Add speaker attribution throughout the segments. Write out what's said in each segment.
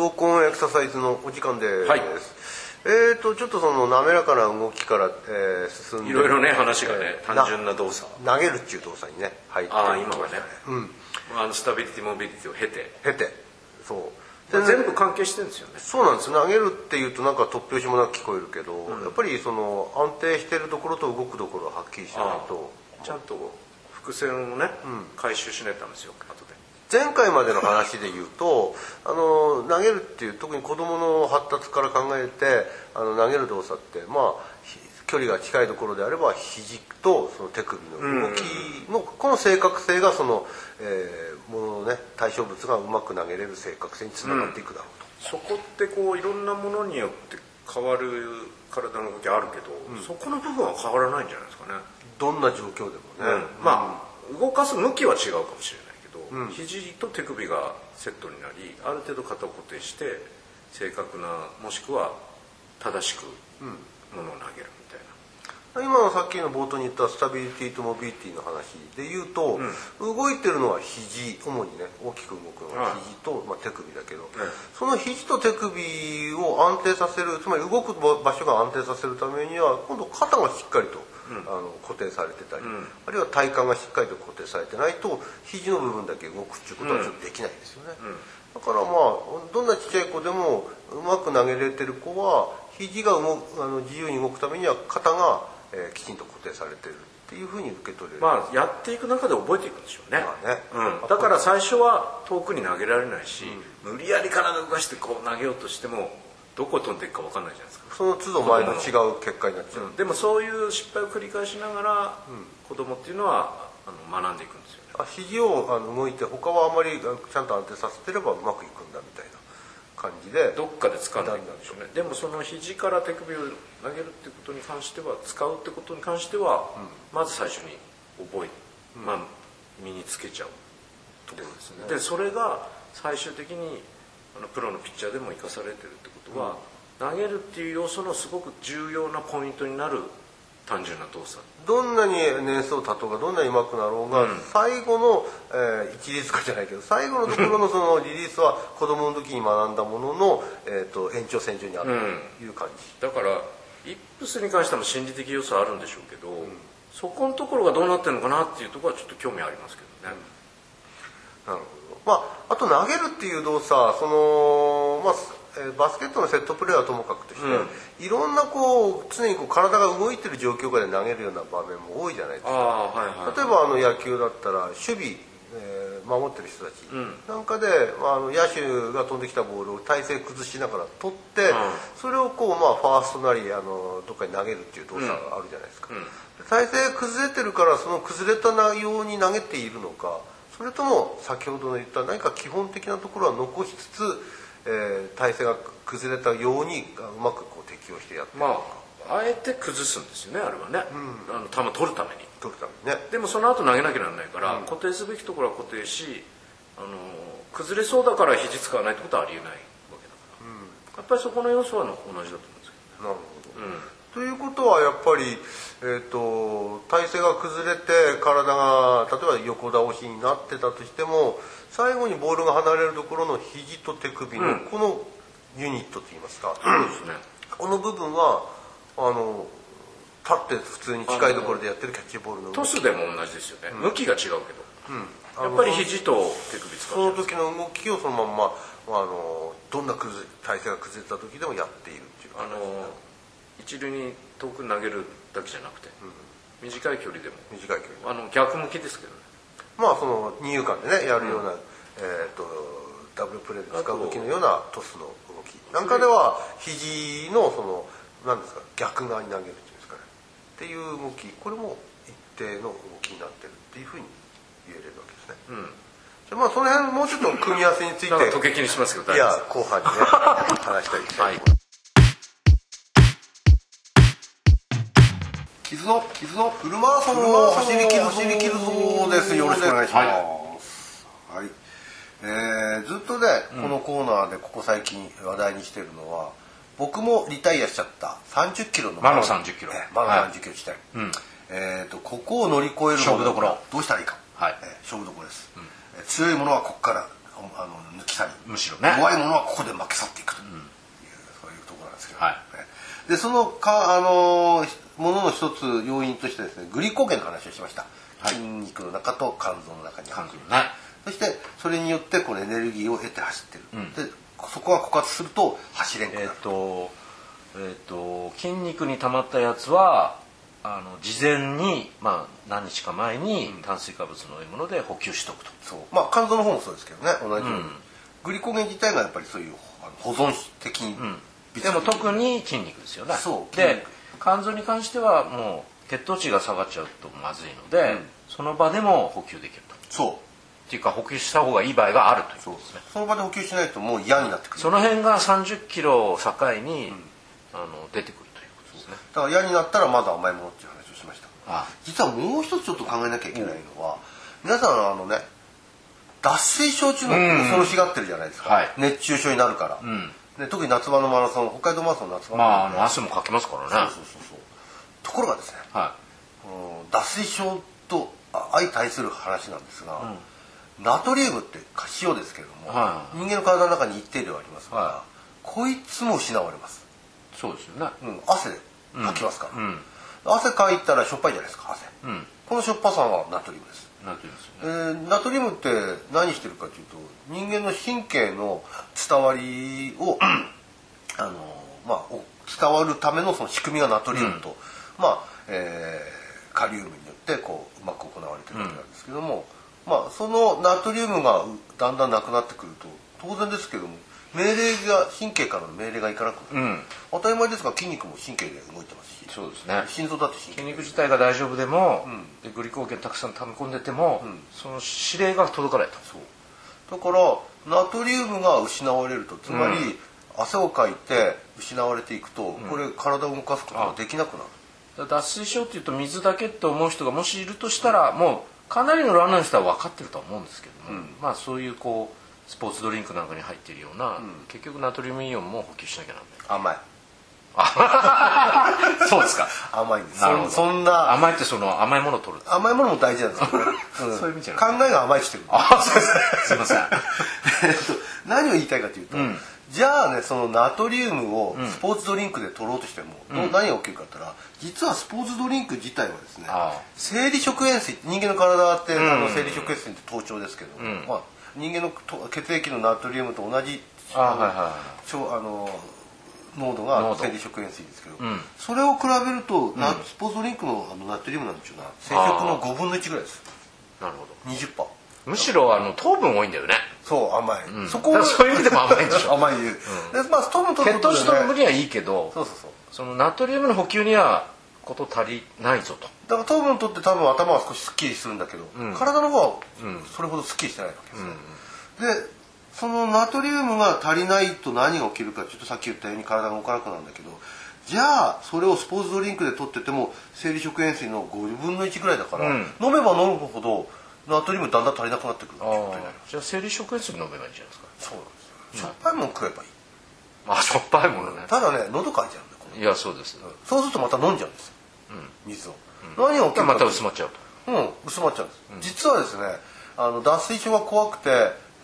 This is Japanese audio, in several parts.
Speaker 1: です
Speaker 2: 浅野です
Speaker 1: アットコンエクササイズのお時間です、
Speaker 2: はい。
Speaker 1: えーとちょっとその滑らかな動きから、えー進んで。
Speaker 2: いろいろね話がね単純な動作。
Speaker 1: 投げるっていう動作にね入って。
Speaker 2: ああ今はね。
Speaker 1: うん。
Speaker 2: あのスタビリティモビリティを経て。
Speaker 1: 経て。そう。で
Speaker 2: 全部関係してるんですよね。
Speaker 1: そうなんです。投げるっていうとなんか突拍子もなく聞こえるけど、やっぱりその安定してるところと動くところははっきりしないと。
Speaker 2: ちゃんと伏線をね、回収しないとダメですよ。後で
Speaker 1: 前回までの話で言うとあの投げるっていう特に子どもの発達から考えてあの投げる動作ってまあひ距離が近いところであれば肘とその手首の動きの、この正確性がその、えーもののね対象物がうまく投げれる正確性につながっていくだろうと。
Speaker 2: そこってこういろんなものによって変わる体の動きあるけど、そこの部分は変わらないんじゃないですかね、
Speaker 1: どんな状況でもね、
Speaker 2: まあ動かす向きは違うかもしれないけど、肘と手首がセットになりある程度肩を固定して正確なもしくは正しくものを投げるみたいな、
Speaker 1: 今のさっきの冒頭に言ったスタビリティとモビリティの話で言うと、動いてるのは肘主にね大きく動くのは肘と、まあ、手首だけど、
Speaker 2: ええ。
Speaker 1: その肘と手首を安定させるつまり動く場所が安定させるためには今度肩がしっかりと、あの固定されてたり、あるいは体幹がしっかりと固定されてないと肘の部分だけ動くっていうことはちょっとできないですよね、だからまあどんなちっちゃい子でもうまく投げれてる子は肘が動くあの自由に動くためには肩が、えーきちんと固定されてるっていうふうに受け取れる、
Speaker 2: まあやっていく中で覚えていくんでしょうね,、
Speaker 1: まあね。
Speaker 2: うん、だから最初は遠くに投げられないし、無理やり体動かしてこう投げようとしてもどこ飛んでいくか分かんないじゃないですか。
Speaker 1: その都度前の違う結果になっちゃう、
Speaker 2: でもそういう失敗を繰り返しながら、子供っていうのはあの学んでいくんですよね。
Speaker 1: あ肘をあの動いて他はあまりあちゃんと安定させてればうまくいくんだみたいな感じで。
Speaker 2: どっかで掴んでいくんでしょうね。でもその肘から手首を投げるってことに関しては使うってことに関しては、まず最初に覚え、まあ、身につけちゃうところですね。でそれが最終的にあのプロのピッチャーでも生かされてるってことは、投げるっていう要素のすごく重要なポイントになる単純な動作。
Speaker 1: どんなに年数を経とうがどんなにうまくなろうが、最後の、えー一律化じゃないけど最後のところのそのリリースは子供の時に学んだものの、えー、と延長線上にあるという感じ、
Speaker 2: だからイップスに関しては心理的要素あるんでしょうけど、そこのところがどうなってるのかなっていうところはちょっと興味ありますけどね、
Speaker 1: なるほどまああと投げるっていう動作そのまあえーバスケットのセットプレーはともかくとして、いろんなこう常にこう体が動いてる状況下で投げるような場面も多いじゃないですか。
Speaker 2: はいはい。
Speaker 1: 例えばあの野球だったら守備、えー守ってる人たち。なんかで、まあ、あの野手が飛んできたボールを体勢崩しながら取って、それをこう、まあ、ファーストなりあのどっかに投げるっていう動作があるじゃないですか、体勢崩れてるからその崩れた内容に投げているのかそれとも先ほどの言った何か基本的なところは残しつつ、えー体勢が崩れたようにうまくこう適応してやってる
Speaker 2: まああえて崩すんですよねあれはね、あの球取るために。
Speaker 1: 取るためにね。
Speaker 2: でもその後投げなきゃならないから、固定すべきところは固定しあの崩れそうだから肘使わないってことはありえないわけだから、やっぱりそこの要素は同じだと思うんですけ
Speaker 1: なるほど、ということはやっぱり、えー、と体勢が崩れて体が例えば横倒しになってたとしても最後にボールが離れるところの肘と手首のこのユニットといいますか、
Speaker 2: うですね。
Speaker 1: この部分はあの立って普通に近いところでやってるキャッチボールの動き
Speaker 2: トスでも同じですよね、向きが違うけど、やっぱり肘と手首使
Speaker 1: そうの時の動きをそのまんまあのどんな体勢が崩れた時でもやっているっていう
Speaker 2: かあの一塁に遠く投げるだけじゃなくて、短い距離でも。
Speaker 1: 短い距離。
Speaker 2: あの逆向きですけどね。
Speaker 1: まあその二遊間でねやるような、えー、とダブルプレーで使う動きのようなトスの動き。なんかでは肘のその何ですか逆側に投げるっていうんですかね。っていう動き。これも一定の動きになってるっていうふうに言えれるわけですね、でまあその辺もうちょっと組み合わせについて
Speaker 2: 時計気にしますけど
Speaker 1: いや後半にね 話したいですね、
Speaker 2: はい
Speaker 1: 傷ぞ傷ぞフルマラソンを走り切る走り切るぞです。よろしくお願いします。はい、えーずっとね、このコーナーでここ最近話題にしてるのは僕もリタイアしちゃった。30キロの。
Speaker 2: 魔の30キロ。
Speaker 1: えー魔の
Speaker 2: はい。
Speaker 1: 30キロ地点、えーとここを乗り越える
Speaker 2: 勝負どころ。
Speaker 1: どうしたらいいか、
Speaker 2: はい。
Speaker 1: えー勝負どころです、えー強いものはここからあの抜き去り
Speaker 2: むしろね。
Speaker 1: 弱いものはここで負け去っていくという、そういうところなんですけど、
Speaker 2: はい。
Speaker 1: ねでそのかあのものの一つ要因としてですねグリコーゲンの話をしました、
Speaker 2: はい。
Speaker 1: 筋肉の中と肝臓の中に
Speaker 2: 肝臓ね
Speaker 1: そしてそれによってこのエネルギーを得て走ってる、でそこが枯渇すると走れんくな
Speaker 2: えっ、
Speaker 1: る、
Speaker 2: とえっ、と筋肉に溜まったやつはあの事前にまあ何日か前に炭水化物のもので補給しとくと、
Speaker 1: そう。まあ肝臓の方もそうですけどね同じように、
Speaker 2: うん。
Speaker 1: グリコーゲン自体がやっぱりそういう保存的に、
Speaker 2: でも特に筋肉ですよね。
Speaker 1: そう。筋
Speaker 2: で
Speaker 1: 肉
Speaker 2: 肝臓に関してはもう血糖値が下がっちゃうとまずいので、その場でも補給できると。
Speaker 1: そう。
Speaker 2: っていうか補給した方がいい場合があるというですね。
Speaker 1: その場で補給しないともう嫌になってくる。
Speaker 2: その辺が30キロを境に、あの出てくるということですね。
Speaker 1: だから嫌になったらまず甘いものっていう話をしました。
Speaker 2: あ
Speaker 1: 実はもう一つちょっと考えなきゃいけないのは、皆さんあのね脱水症っていうのを恐ろしがってるじゃないですか、
Speaker 2: はい。
Speaker 1: 熱中症になるから、で特に夏場のマラソン北海道マラソンの夏場の
Speaker 2: まあ汗もかきますからね。
Speaker 1: そうそうそうそう。ところがですね
Speaker 2: は
Speaker 1: うん脱水症とあ相対する話なんですが、ナトリウムって塩ですけれども、
Speaker 2: は
Speaker 1: 人間の体の中に一定量ありますから、
Speaker 2: は
Speaker 1: こいつも失われます、
Speaker 2: いそうですよね。
Speaker 1: うん、汗でかきますから、
Speaker 2: うん。
Speaker 1: 汗かいたらしょっぱいじゃないですか汗、
Speaker 2: うん。
Speaker 1: このしょっぱさはナトリウムです
Speaker 2: なんていうんですよ
Speaker 1: え
Speaker 2: ね
Speaker 1: ーナトリウムって何してるかというと人間の神経の伝わりを あの、まあ、お伝わるためのその仕組みがナトリウムと、まあえーカリウムによってこううまく行われてるわけなんですけども、まあ、そのナトリウムがうだんだんなくなってくると当然ですけども命令が神経からの命令がいかなく
Speaker 2: うん。
Speaker 1: 当たり前ですが筋肉も神経で動いてますし。
Speaker 2: そうですね。
Speaker 1: 心臓だって
Speaker 2: 筋肉自体が大丈夫でも、でグリコーゲンたくさん溜め込んでても、その指令が届かないと。
Speaker 1: そう。だからナトリウムが失われるとつまり、汗をかいて失われていくと、これ体を動かすことができなくなる。
Speaker 2: 脱水症っていうと水だけって思う人がもしいるとしたらもうかなりのランナーの人は分かってるとは思うんですけども、まあそういうこうスポーツドリンクなんかに入っているような、結局ナトリウムイオンも補給しなきゃなんない。
Speaker 1: 甘い。
Speaker 2: そうですか。
Speaker 1: 甘いんです。そそんな。
Speaker 2: 甘いってその甘いものを取る
Speaker 1: 甘いものも大事なんですけどね、ん。
Speaker 2: そういう意味じゃない
Speaker 1: 考えが甘いしてる。
Speaker 2: あそうです。すいません。
Speaker 1: えっと何を言いたいかというと、じゃあねそのナトリウムをスポーツドリンクで取ろうとしても、どう何が起きるかって言ったら実はスポーツドリンク自体はですね生理食塩水人間の体って、あの生理食塩水って頭頂ですけど、
Speaker 2: ん。
Speaker 1: まあ、人間のと血液のナトリウムと同じ
Speaker 2: あはいはい
Speaker 1: あの濃度
Speaker 2: 濃
Speaker 1: が
Speaker 2: 度。
Speaker 1: 生理食塩水ですけど、
Speaker 2: ん。
Speaker 1: それを比べると、ナスポーツドリンクのあのナトリウムなんていうのは生食の5分の1ぐらいです。
Speaker 2: なるほど。
Speaker 1: 20%
Speaker 2: むしろあの糖分多いんだよね。
Speaker 1: そう甘い、そこ
Speaker 2: だからそういう意味でも甘いんでしょ。
Speaker 1: 甘い理由、でまあ糖分取る
Speaker 2: 血糖
Speaker 1: ことで、ね、
Speaker 2: 値の分にはいいけど
Speaker 1: そうそうそう。
Speaker 2: そのナトリウムの補給にはこと足りないぞと。
Speaker 1: だから糖分取って多分頭は少しすっきりするんだけど、体の方はそれほどすっきりしてないわけですね、でそのナトリウムが足りないと何が起きるかちょっとさっき言ったように体が動かなくなるんだけどじゃあそれをスポーツドリンクで取ってても生理食塩水の5分の1ぐらいだから、
Speaker 2: うん。
Speaker 1: 飲めば飲むほどナトリウムだんだん足りなくなってくるってことになる
Speaker 2: じゃあ生理食塩水飲めばいいんじゃないですか。
Speaker 1: そうなんですよ。しょっぱいもん食えばいい。
Speaker 2: あしょっぱいものね。
Speaker 1: ただね喉かいちゃうんだ
Speaker 2: いやそうです。
Speaker 1: そうするとまた飲んじゃうんですよ、水を、何が起きるか
Speaker 2: また薄まっちゃうと。
Speaker 1: うん、薄まっちゃうんです、実はですねあの脱水症が怖くて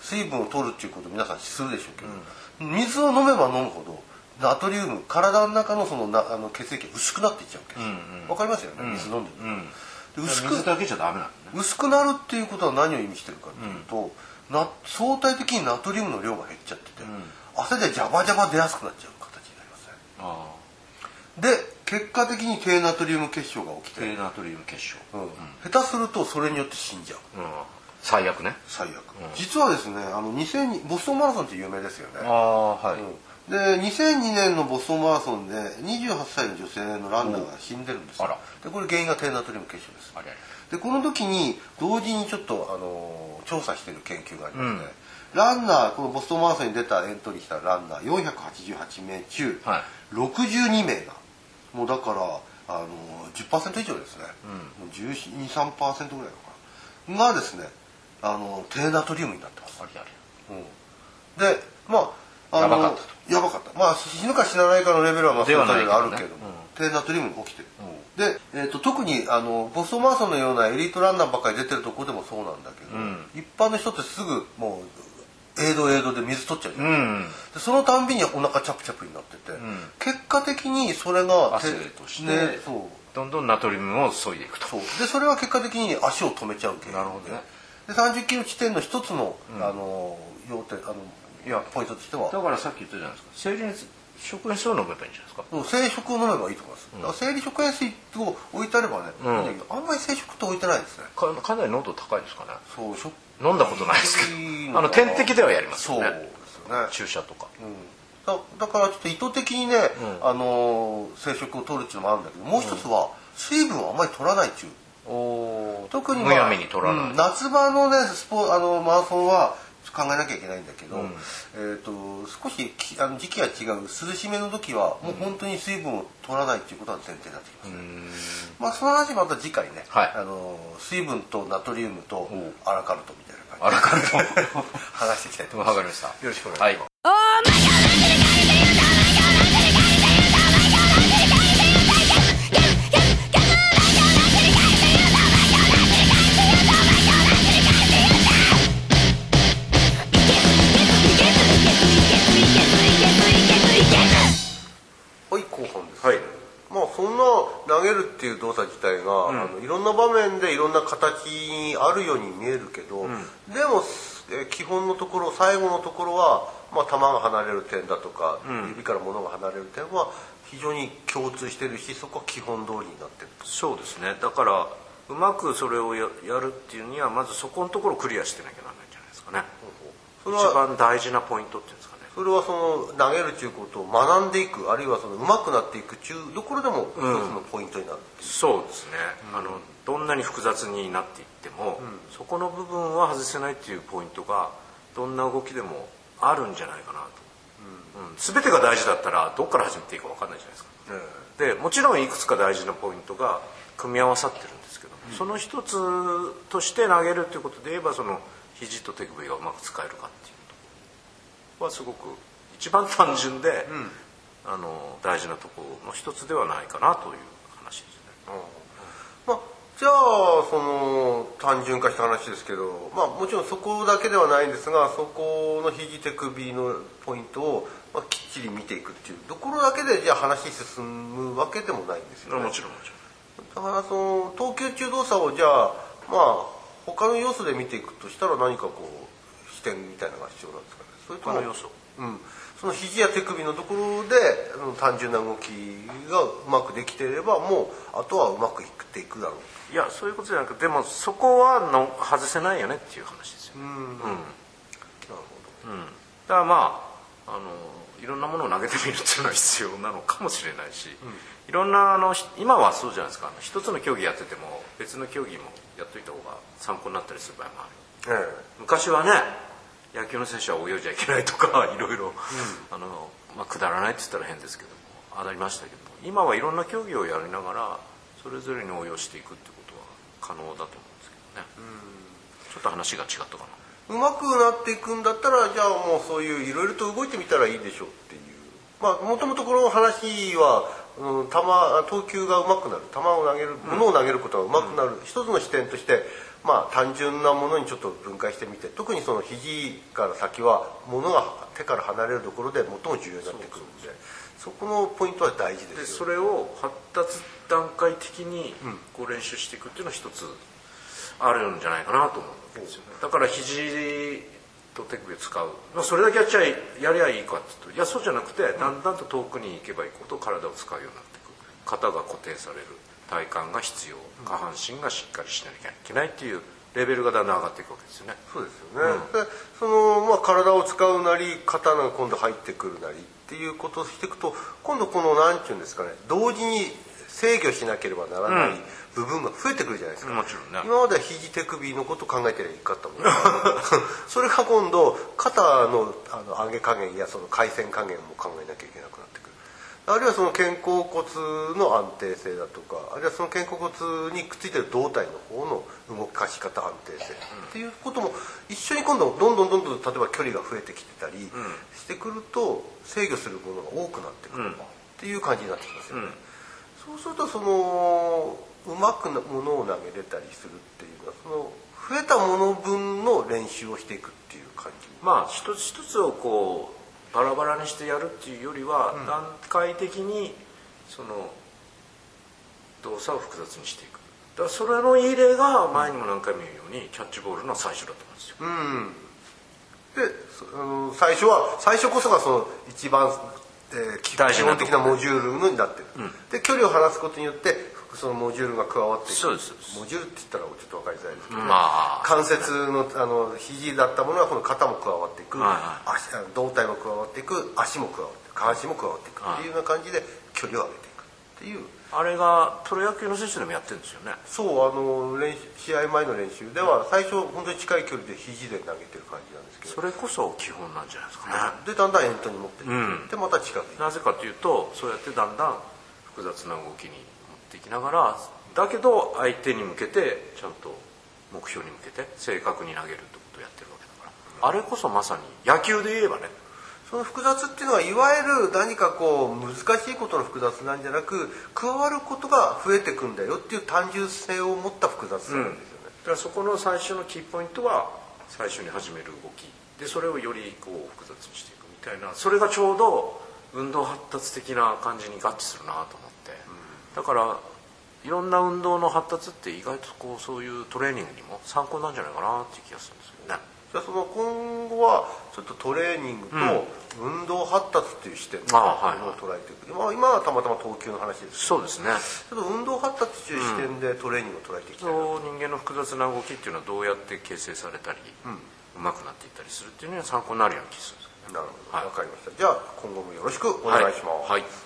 Speaker 1: 水分を取るっていうことを皆さんするでしょうけど、水を飲めば飲むほどナトリウム体の中のそのなあの血液が薄くなっていっちゃうわけですわ、かりますよね水飲んでる薄く
Speaker 2: 水だけじゃダメなん
Speaker 1: 薄くなるっていうことは何を意味してるかというと、な相対的にナトリウムの量が減っちゃってて、汗でジャバジャバ出やすくなっちゃう形になりますね。
Speaker 2: あ。
Speaker 1: で結果的に低ナトリウム結晶が起きて、
Speaker 2: 低ナトリウム結晶。
Speaker 1: うん。下手するとそれによって死んじゃう。
Speaker 2: うん。最悪ね。
Speaker 1: 最悪、実はですねあの2002ボストンマラソンって有名ですよね。
Speaker 2: ああはい。
Speaker 1: うん。で2002年のボストンマラソンで28歳の女性のランナーが死んでるんですよ。
Speaker 2: あら。
Speaker 1: でこれ原因が低ナトリウム結晶です。でこの時に同時にちょっとあの調査してる研究がありまして、ランナーこのボストンマラソンに出たエントリーしたランナー488名中、
Speaker 2: はい。
Speaker 1: 62名がもうだからあの10%以上ですね、もう1213%ぐらいのかながですねあの低ナトリウムになってます。
Speaker 2: あれあれ
Speaker 1: でまああの
Speaker 2: やばかったと。
Speaker 1: やばかった。まあ死ぬか死なないかのレベルはまあそれぞれ
Speaker 2: ないけどね。
Speaker 1: あるけども、低ナトリウムが起きてる、で、えー、と特にあのボストンマラソンのようなエリートランナーばっかり出てるとこでもそうなんだけど、一般の人ってすぐもうエイドエイドで水取っちゃうじゃん、
Speaker 2: うん。
Speaker 1: でそのたんびにお腹チャプチャプになってて、結果的にそれが
Speaker 2: 汗として
Speaker 1: ね
Speaker 2: どんどんナトリウムを削いでいくと。
Speaker 1: でそれは結果的に足を止めちゃうけ。
Speaker 2: なるほどね。
Speaker 1: で30キロ地点の一つの、あの要点あの
Speaker 2: いや
Speaker 1: ポイントとしては。
Speaker 2: だからさっき言ったじゃないですか。生理熱食塩水を飲めばいいんじゃないですか。
Speaker 1: 生食を飲めばいいと思います、だから生理食塩水を置いてあればね、
Speaker 2: ん。
Speaker 1: いいんあんまり生食って置いてないですね。
Speaker 2: かかなり濃度高いですかね。
Speaker 1: そう食
Speaker 2: 飲んだことないですけど。あの点滴ではやりますよね。注射とか。
Speaker 1: だだからちょっと意図的にね、あのー生食を取るっていうのもあるんだけどもう一つは水分をあんまり取らないっていう。
Speaker 2: お
Speaker 1: 特に、
Speaker 2: むやみに取らない。
Speaker 1: うん。夏場のねスポあのマラソンは考えなきゃいけないんだけど、えー、と少しきあの時期が違う。涼しめの時はもう本当に水分を取らないっていうことが前提になってきます、まあその話また次回ね、
Speaker 2: はい。
Speaker 1: あの水分とナトリウムとアラカルトみたいな感じで 話していきたいと思います。
Speaker 2: わかりました。
Speaker 1: よろしくお願いします、あの。いろんな場面でいろんな形にあるように見えるけど、でも、えー基本のところ最後のところは、まあ、球が離れる点だとか、指から物が離れる点は非常に共通してるしそこは基本通りになってると。
Speaker 2: そうですね。だからうまくそれをややるっていうにはまずそこのところをクリアしてなきゃならないんじゃないですかね。一
Speaker 1: それは
Speaker 2: 番大事なポイントっていうんですかね
Speaker 1: それはその投げるっていうことを学んでいくあるいはその上手くなっていくっていうところでも一つのポイントになるう、
Speaker 2: そうですね、あのどんなに複雑になっていっても、そこの部分は外せないっていうポイントがどんな動きでもあるんじゃないかなと、うん。全てが大事だったらどっから始めていいか分かんないじゃないですか。
Speaker 1: え
Speaker 2: でもちろんいくつか大事なポイントが組み合わさってるんですけど、その一つとして投げるっていうことで言えばその肘と手首がうまく使えるかっていうはすごく一番単純で、あの大事なところの一つではないかなという話ですね。
Speaker 1: まあ、じゃあその単純化した話ですけど、まあ、もちろんそこだけではないんですがそこの肘手首のポイントを、まあ、きっちり見ていくっていうところだけでじゃあ話進むわけでもないんですよね。
Speaker 2: もちろんもちろん
Speaker 1: だからその投球中動作をじゃあまあ他の要素で見ていくとしたら何かこう視点みたいなのが必要なんですそれと
Speaker 2: の要素。
Speaker 1: うん、その肘や手首のところで単純な動きがうまくできていればもうあとはうまくいっていくだろう。
Speaker 2: いやそういうことじゃなくてでもそこはの外せないよねっていう話ですよ、うん。
Speaker 1: なる
Speaker 2: だからまああのいろんなものを投げてみるっていうのは必要なのかもしれないし、いろんなあのひ今はそうじゃないですか。一つの競技やってても別の競技もやっといた方が参考になったりする場合もある。
Speaker 1: ほど、え。
Speaker 2: 昔はね野球の選手は泳いじゃいけないとか いろいろ、あのまあ、くだらないって言ったら変ですけども当たりましたけども今はいろんな競技をやりながらそれぞれに応用していくってことは可能だと思うんですけどね、ちょっと話が違ったかな。
Speaker 1: えうまくなっていくんだったらじゃあもうそういういろいろと動いてみたらいいでしょうっていう。まあもともとこの話は、うん、球投球がうまくなる。球を投げるものを投げることがうまくなる、一つの視点としてまあ単純なものにちょっと分解してみて特にその肘から先は物が手から離れるところで最も重要になってくるのでそこのポイントは大事で
Speaker 2: すそれを発達段階的にこう練習していくっていうのは一つあるんじゃないかなと思うんですよね。だから肘と手首を使う、まあ、それだけやっちゃいやりゃいいかっていうといやそうじゃなくてだんだんと遠くに行けば行くほど体を使うようになっていく肩が固定される体幹が必要下半身がしっかりしなきゃいけないっていうレベルがだんだん上がっていくわけですよね。
Speaker 1: そうですよね、でその、まあ、体を使うなり刀が今度入ってくるなりっていうことをしていくと今度この何て言うんですかね同時に制御しなければならない部分が増えてくるじゃないですか、
Speaker 2: もちろんね。
Speaker 1: 今までは肘手首のことを考えてりゃいいかったもんそれが今度肩のあの上げ加減やその回線加減も考えなきゃいけなくなってくるあるいはその肩甲骨の安定性だとかあるいはその肩甲骨にくっついてる胴体の方の動かし方安定性っていうことも一緒に今度どんどんどんどん例えば距離が増えてきてたりしてくると制御するものが多くなってくるっていう感じになってきますよね、そうするとそのうまくなものを投げれたりするっていうのはその増えたもの分の練習をしていくっていう感じ
Speaker 2: まあ一つ一つをこうバラバラにしてやるっていうよりは、段階的にその動作を複雑にしていく。だからそれのいい例が前にも何回も言うようにキャッチボールの最初だと思うんですよ、
Speaker 1: うんでそあの最初は最初こそがその一番、えー基本的なモジュールになってる、で距離を離すことによってそのモジュールが加わっていく。
Speaker 2: そうですそうです。
Speaker 1: モジュールって言ったらちょっと分かりづらいですけど、
Speaker 2: まあ。
Speaker 1: 関節のあの肘だったものはこの肩も加わっていく、
Speaker 2: は
Speaker 1: 足あの胴体も加わっていく足も加わっていく下半身も加わっていくっていうような感じで距離を上げていくっていう。
Speaker 2: あれがプロ野球の選手でもやってるんですよね。
Speaker 1: そうあの練習試合前の練習では最初本当に近い距離で肘で投げてる感じなんですけど。
Speaker 2: それこそ基本なんじゃないですかね。
Speaker 1: でだんだんエントに持っていく、
Speaker 2: うん。
Speaker 1: でまた近く。に
Speaker 2: なぜかというとそうやってだんだん複雑な動きに持っていきながらだけど相手に向けてちゃんと目標に向けて正確に投げるとあれこそまさに野球で言えばね。
Speaker 1: その複雑っていうのはいわゆる何かこう難しいことの複雑なんじゃなく加わることが増えてくんだよっていう単純性を持った複雑さなんですよね、
Speaker 2: だからそこの最初のキーポイントは最初に始める動き。でそれをよりこう複雑にしていくみたいな。それがちょうど運動発達的な感じに合致するなと思って、だからいろんな運動の発達って意外とこうそういうトレーニングにも参考なんじゃないかなっていう気がするんですよね。
Speaker 1: じゃあその今後はちょっとトレーニングと運動発達っていう視点を捉えていく、今今はたまたま投球の話です
Speaker 2: そうですね。
Speaker 1: ちょっと運動発達っていう視点でトレーニングを捉えていきたい
Speaker 2: 人間の複雑な動きっていうのはどうやって形成されたり、うまくなっていったりするっていうのは参考になるような気がするんです
Speaker 1: なるほど、
Speaker 2: はい
Speaker 1: わかりました。じゃあ今後もよろしくお願いします、
Speaker 2: はい。はい